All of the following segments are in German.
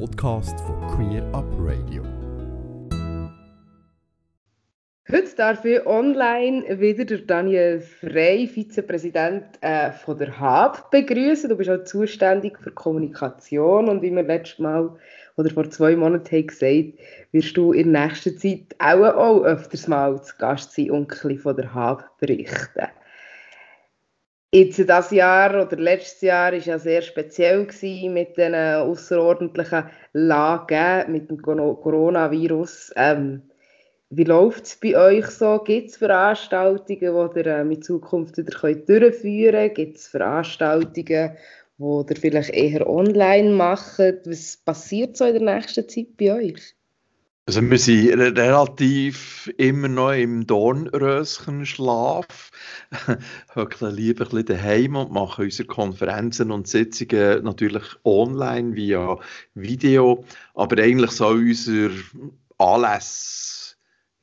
Podcast von Queer Up Radio. Heute darf ich online wieder der Daniel Frey, Vizepräsident äh, von der HAB, begrüßen. Du bist auch zuständig für Kommunikation und wie wir letztes Mal oder vor zwei Monaten haben gesagt, wirst du in nächster Zeit auch, auch öfters mal zu Gast sein und ein bisschen von der HAB berichten. Jetzt das Jahr oder letztes Jahr war ja sehr speziell mit den außerordentlichen Lagen, mit dem Coronavirus. Ähm, wie läuft es bei euch so? Gibt es Veranstaltungen, die ihr ähm, in Zukunft wieder könnt durchführen könnt? Gibt es Veranstaltungen, die ihr vielleicht eher online macht? Was passiert so in der nächsten Zeit bei euch? Also wir sind relativ immer noch im Dornröschenschlaf, höckeln lieber ein bisschen daheim und machen unsere Konferenzen und Sitzungen natürlich online via Video, aber eigentlich soll unser Anlass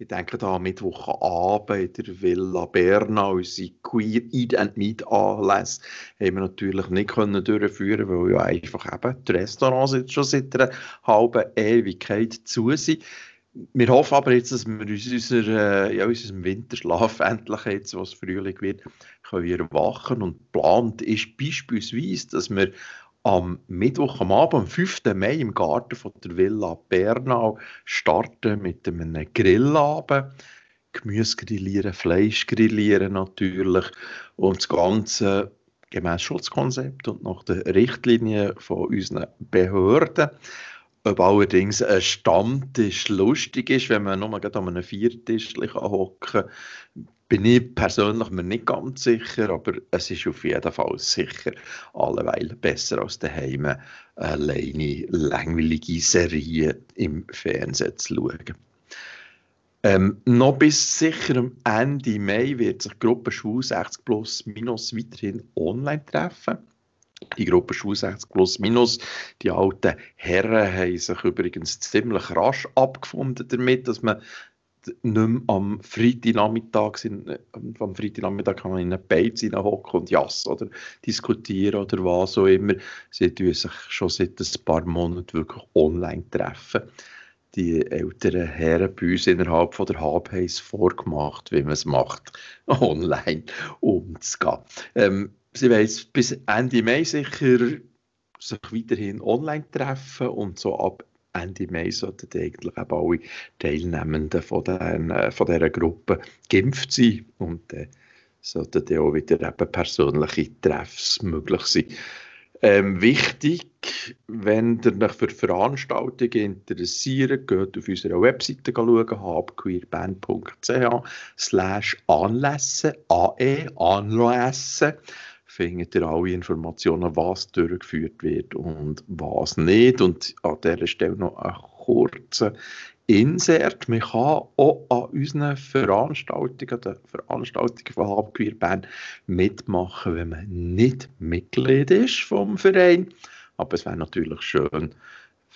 ich denke da am Mittwochabend in der Villa Berna, unsere Queer Eat and Meet Anlässe, haben wir natürlich nicht können durchführen weil ja einfach eben die Restaurants jetzt schon seit einer halben Ewigkeit zu sind. Wir hoffen aber jetzt, dass wir uns unser, äh, ja, unserem Winterschlaf endlich jetzt, was Frühling wird, können wir erwachen. Und geplant ist beispielsweise, dass wir am Mittwoch am Abend, am 5. Mai, im Garten von der Villa Bernau starten mit einem Grillabend. Gemüse grillieren, Fleisch grillieren natürlich und das Ganze gemäß Schutzkonzept und nach den Richtlinien von unseren Behörden. Ob allerdings ein Stammtisch lustig ist, wenn man nur an einem Viertisch hocken kann, bin ich persönlich mir nicht ganz sicher, aber es ist auf jeden Fall sicher alleweil besser als daheim alleine langweilige Serien im Fernsehen zu schauen. Ähm, noch bis sicher am Ende Mai wird sich die Gruppe Schwul 60 Plus Minus weiterhin online treffen. Die Gruppe Schwul 60 Plus Minus, die alten Herren haben sich übrigens ziemlich rasch abgefunden damit, dass man nicht mehr am Freitagnachmittag äh, am Freitagnachmittag kann man in einen Beiz hocken und jassen oder diskutieren oder was auch immer. Sie tun sich schon seit ein paar Monaten wirklich online treffen. Die älteren Herren bei uns innerhalb von der HAB haben es vorgemacht, wie man es macht, online umzugehen. Ähm, sie wollen bis Ende Mai sicher sich weiterhin online treffen und so ab Ende Mai sollten eigentlich auch alle Teilnehmenden von, den, äh, von dieser Gruppe geimpft sein und äh, sollten dann auch wieder eben persönliche Treffs möglich sein. Ähm, wichtig, wenn ihr euch für Veranstaltungen interessiert, geht auf unserer Webseite schauen, habqueerband.ch slash Anlässe, AE, Anlässe findet ihr alle Informationen, was durchgeführt wird und was nicht. Und an dieser Stelle noch ein kurzer Insert. Man kann auch an unseren Veranstaltungen, den Veranstaltungen von Habqueer Bern mitmachen, wenn man nicht Mitglied ist vom Verein. Aber es wäre natürlich schön,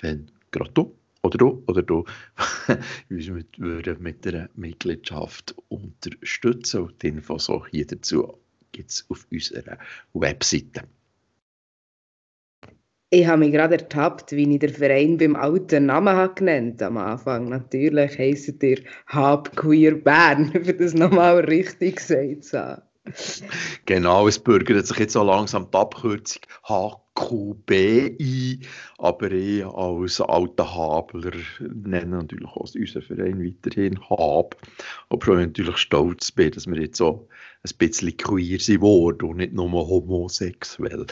wenn gerade du oder du oder du uns mit, mit einer Mitgliedschaft unterstützen und die Infos auch hier dazu gibt es auf unserer Webseite. Ich habe mich gerade ertappt, wie ich den Verein beim alten Namen habe genannt am Anfang. Natürlich heisst ihr Hub Queer Bern, für das nochmal richtig gesagt zu haben. Genau, es bürgert sich jetzt so langsam die Abkürzung HQB ein, aber ich als alter Habler nenne natürlich auch unseren Verein weiterhin Hab. Aber ich natürlich stolz bin, dass wir jetzt so ein bisschen queer sind und nicht nur homosexuell.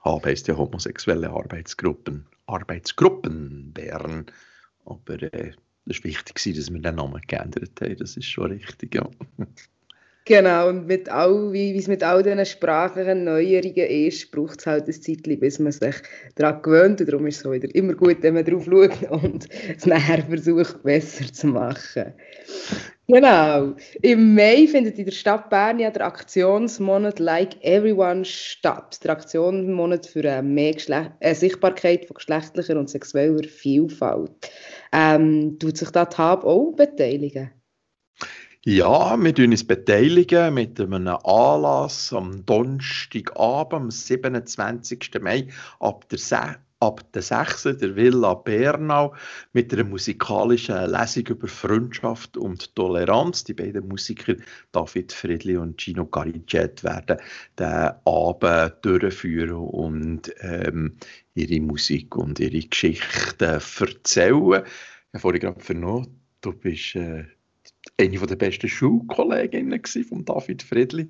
Hab heisst ja homosexuelle Arbeitsgruppen, Arbeitsgruppen Bern. Aber äh, war wichtig, dass wir den Namen geändert haben, das ist schon richtig, ja. Genau, und mit all, wie es mit all diesen sprachlichen Neuerungen ist, braucht es halt ein Zeitchen, bis man sich daran gewöhnt. Und darum ist es wieder immer gut, wenn man darauf schaut und es nachher versucht, besser zu machen. Genau. Im Mai findet in der Stadt Bern ja der Aktionsmonat Like Everyone statt. Der Aktionsmonat für eine mehr Geschle äh, Sichtbarkeit von geschlechtlicher und sexueller Vielfalt. Ähm, tut sich da die HAB auch beteiligen? Ja, wir beteiligen uns beteiligen mit einem Anlass am Donnerstagabend, am 27. Mai, ab der ab der 6. der Villa Bernau mit einer musikalischen Lesung über Freundschaft und Toleranz. Die beiden Musiker David Friedli und Gino Garicet werden den Abend durchführen und ähm, ihre Musik und ihre Geschichten erzählen. Ich habe vorhin gerade vernommen, du bist äh, eine der besten Schulkolleginnen von David Friedli.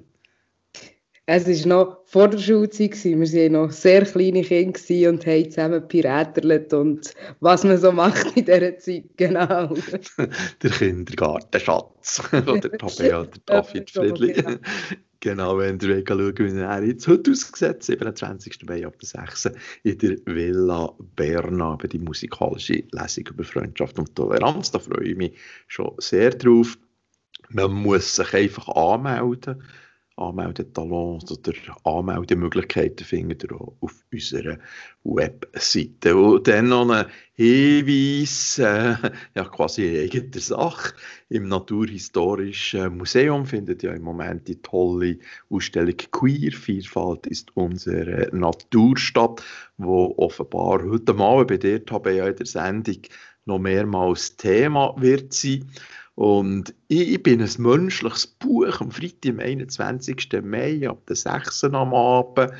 Es war noch vor der Schulzeit, wir waren noch sehr kleine Kinder und haben zusammen piräterlet und was man so macht in dieser Zeit, genau. der Kindergartenschatz oder Tabea oder David Friedli. Genau. wenn ihr schauen wie er jetzt heute aussieht, 27. Mai ab der 6. in der Villa Berna, die musikalische Lesung über Freundschaft und Toleranz. Da freue ich mich schon sehr drauf. Man muss sich einfach anmelden. Anmeldetalons oder Anmeldemöglichkeiten findet ihr auch auf unserer Webseite. Und dann noch ein Hinweis, äh, ja quasi in eigener Sache. Im Naturhistorischen Museum findet ja im Moment die tolle Ausstellung Queer. Vielfalt ist unsere Naturstadt, wo offenbar heute Mal bei dir habe ja in der Sendung noch mehrmals Thema wird sein. Und ich, bin ein menschliches Buch am Freitag, am 21. Mai, ab der 6. am Abend.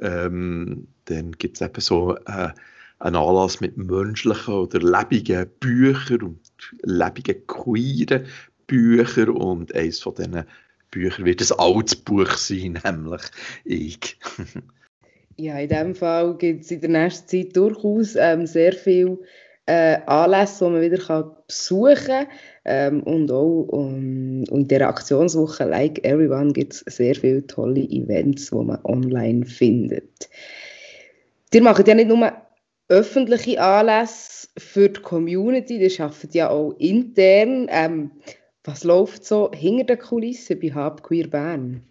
Ähm, dann gibt es eben so äh, einen Anlass mit menschlichen oder lebenden Büchern und lebenden queeren Büchern. Und eines von diesen Büchern wird ein altes Buch sein, nämlich ich. ja, in diesem Fall gibt es in der nächsten Zeit durchaus ähm, sehr viel äh, Anlässe, die man wieder kann besuchen kann. Ähm, und auch um, in der Aktionswoche Like Everyone gibt es sehr viele tolle Events, die man online findet. Ihr macht ja nicht nur öffentliche Anlässe für die Community, ihr arbeitet ja auch intern. Ähm, was läuft so hinter den Kulissen bei Hub Queer Bern?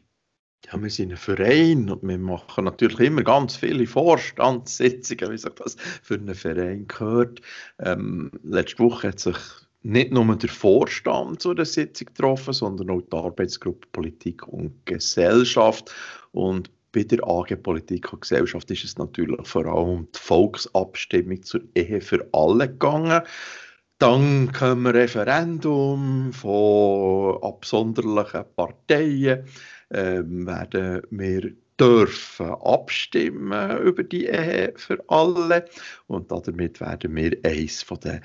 Ja, wir sind ein Verein und wir machen natürlich immer ganz viele Vorstandssitzungen, wie sich das für einen Verein gehört. Ähm, letzte Woche hat sich nicht nur der Vorstand zu der Sitzung getroffen, sondern auch die Arbeitsgruppe Politik und Gesellschaft. Und bei der AG Politik und Gesellschaft ist es natürlich vor allem um die Volksabstimmung zur Ehe für alle gegangen. Dann kommen Referendum von absonderlichen Parteien ähm, werden wir dürfen abstimmen über die Ehe für alle und damit werden wir eines den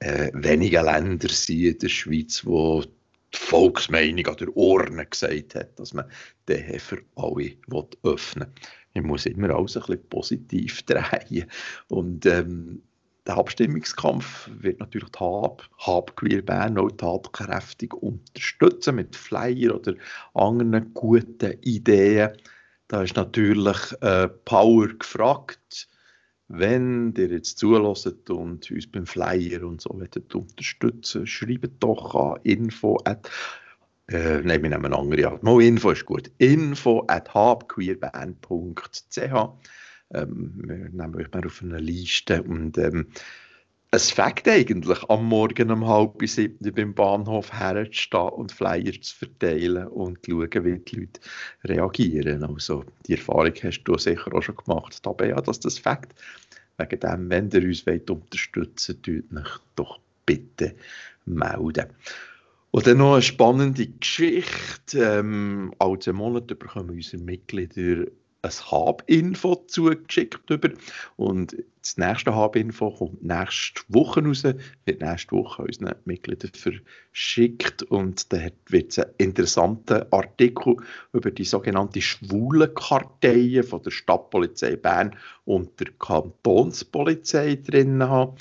äh, wenigen Länder sein in der Schweiz, wo die Volksmeinung an der Urne gesagt hat, dass man die Ehe für alle öffnen will. Ich muss immer alles ein bisschen positiv drehen und ähm, der Abstimmungskampf wird natürlich die Hab, Hab Bern auch tatkräftig unterstützen mit Flyer oder anderen guten Ideen. Da ist natürlich äh, Power gefragt. Wenn ihr jetzt zulässt und uns beim Flyer und so wollt unterstützen, schreibt doch an info at äh, nein, wir nehmen eine andere Art. Mal Info ist gut. Info at habqueerband.ch ähm, wir nehmen euch mal auf eine Liste und ähm, es fängt eigentlich am Morgen um halb sieben beim Bahnhof herzustehen und Flyer zu verteilen und zu schauen, wie die Leute reagieren. Also die Erfahrung hast du sicher auch schon gemacht, Tabea, dass das fängt. Wegen dem, wenn ihr uns unterstützen wollt, euch doch bitte melden. Und dann noch eine spannende Geschichte. Ähm, alle Monate bekommen unsere Mitglieder ein Hub-Info zugeschickt über. Und das nächste Hub-Info kommt nächste Woche raus, wird nächste Woche unseren Mitgliedern verschickt. Und da wird es einen interessanten Artikel über die sogenannte Schwulenkartei von der Stadtpolizei Bern und der Kantonspolizei drin haben.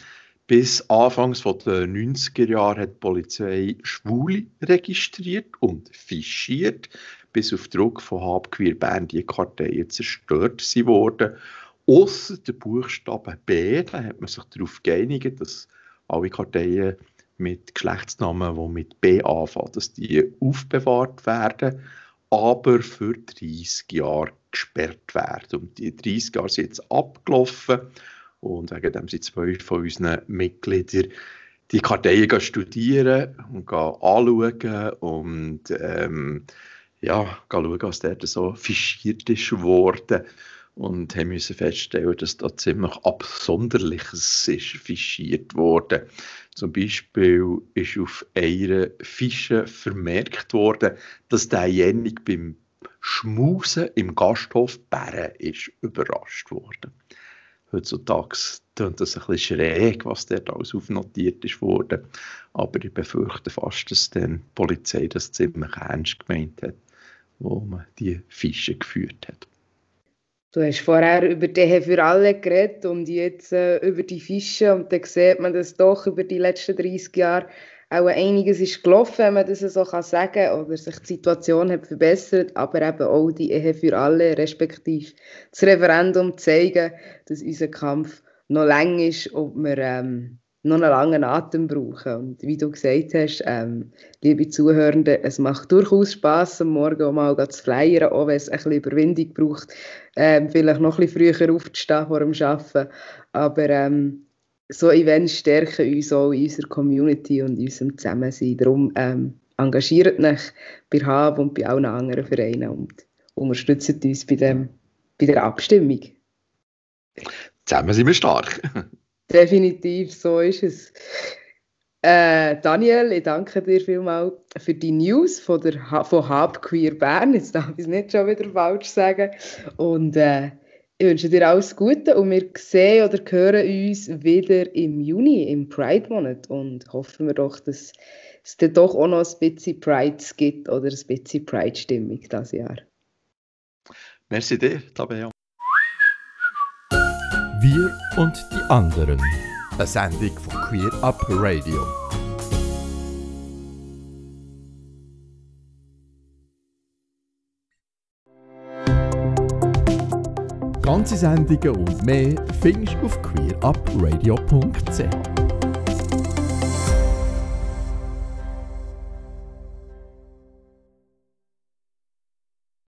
Bis Anfangs der 90er Jahre hat die Polizei Schwule registriert und fischiert bis auf Druck von Hab Queer Bern die Karteien zerstört sie worden. Außer der Buchstabe B, da hat man sich darauf geeinigt, dass alle Karteien mit Geschlechtsnamen, die mit B anfangen, dass die aufbewahrt werden, aber für 30 Jahre gesperrt werden. Und die 30 Jahre sind jetzt abgelaufen und wegen dem sind zwei von unseren Mitgliedern die Karteien studieren und anschauen und ähm, ja, schauen, was dort so fischiert ist worden. und haben müssen feststellen, dass da ziemlich Absonderliches ist fischiert wurde. Zum Beispiel ist auf einer Fische vermerkt worden, dass derjenige beim Schmusen im Gasthof Bären ist überrascht worden. Heutzutage klingt das ein bisschen schräg, was dort alles aufnotiert ist worden. Aber ich befürchte fast, dass dann die Polizei das ziemlich ernst gemeint hat, wo man die Fische geführt hat. Du hast vorher über die für alle geredet und jetzt äh, über die Fische und dann sieht man, dass doch über die letzten 30 Jahre auch einiges ist gelaufen, wenn man das so kann sagen kann, oder sich die Situation hat verbessert, aber eben auch die Ehe für alle, respektive das Referendum zeigen, dass unser Kampf noch lang ist, ob wir ähm, noch einen langen Atem brauchen. Und wie du gesagt hast, ähm, liebe Zuhörende, es macht durchaus Spass, am Morgen auch mal zu flyern, auch wenn es ein bisschen Überwindung braucht, ähm, vielleicht noch ein bisschen früher aufzustehen vor dem Arbeiten. Aber ähm, so Events stärken uns auch in unserer Community und in unserem Zusammensein. Darum ähm, engagiert euch bei HAB und bei allen anderen Vereinen und unterstützt uns bei, dem, bei der Abstimmung. Zusammen sind wir stark. Definitiv, so ist es. Äh, Daniel, ich danke dir vielmals für die News von, der, von Hub Queer Bern. Jetzt darf ich es nicht schon wieder falsch sagen. Und äh, ich wünsche dir alles Gute und wir sehen oder hören uns wieder im Juni, im Pride-Monat. Und hoffen wir doch, dass es dann doch auch noch ein bisschen Pride gibt oder ein bisschen Pride-Stimmung dieses Jahr. Merci dir, Tabea. Und die anderen. Eine Sendung von Queer Up Radio. Ganze Sendungen und mehr findest du auf queerupradio.ch.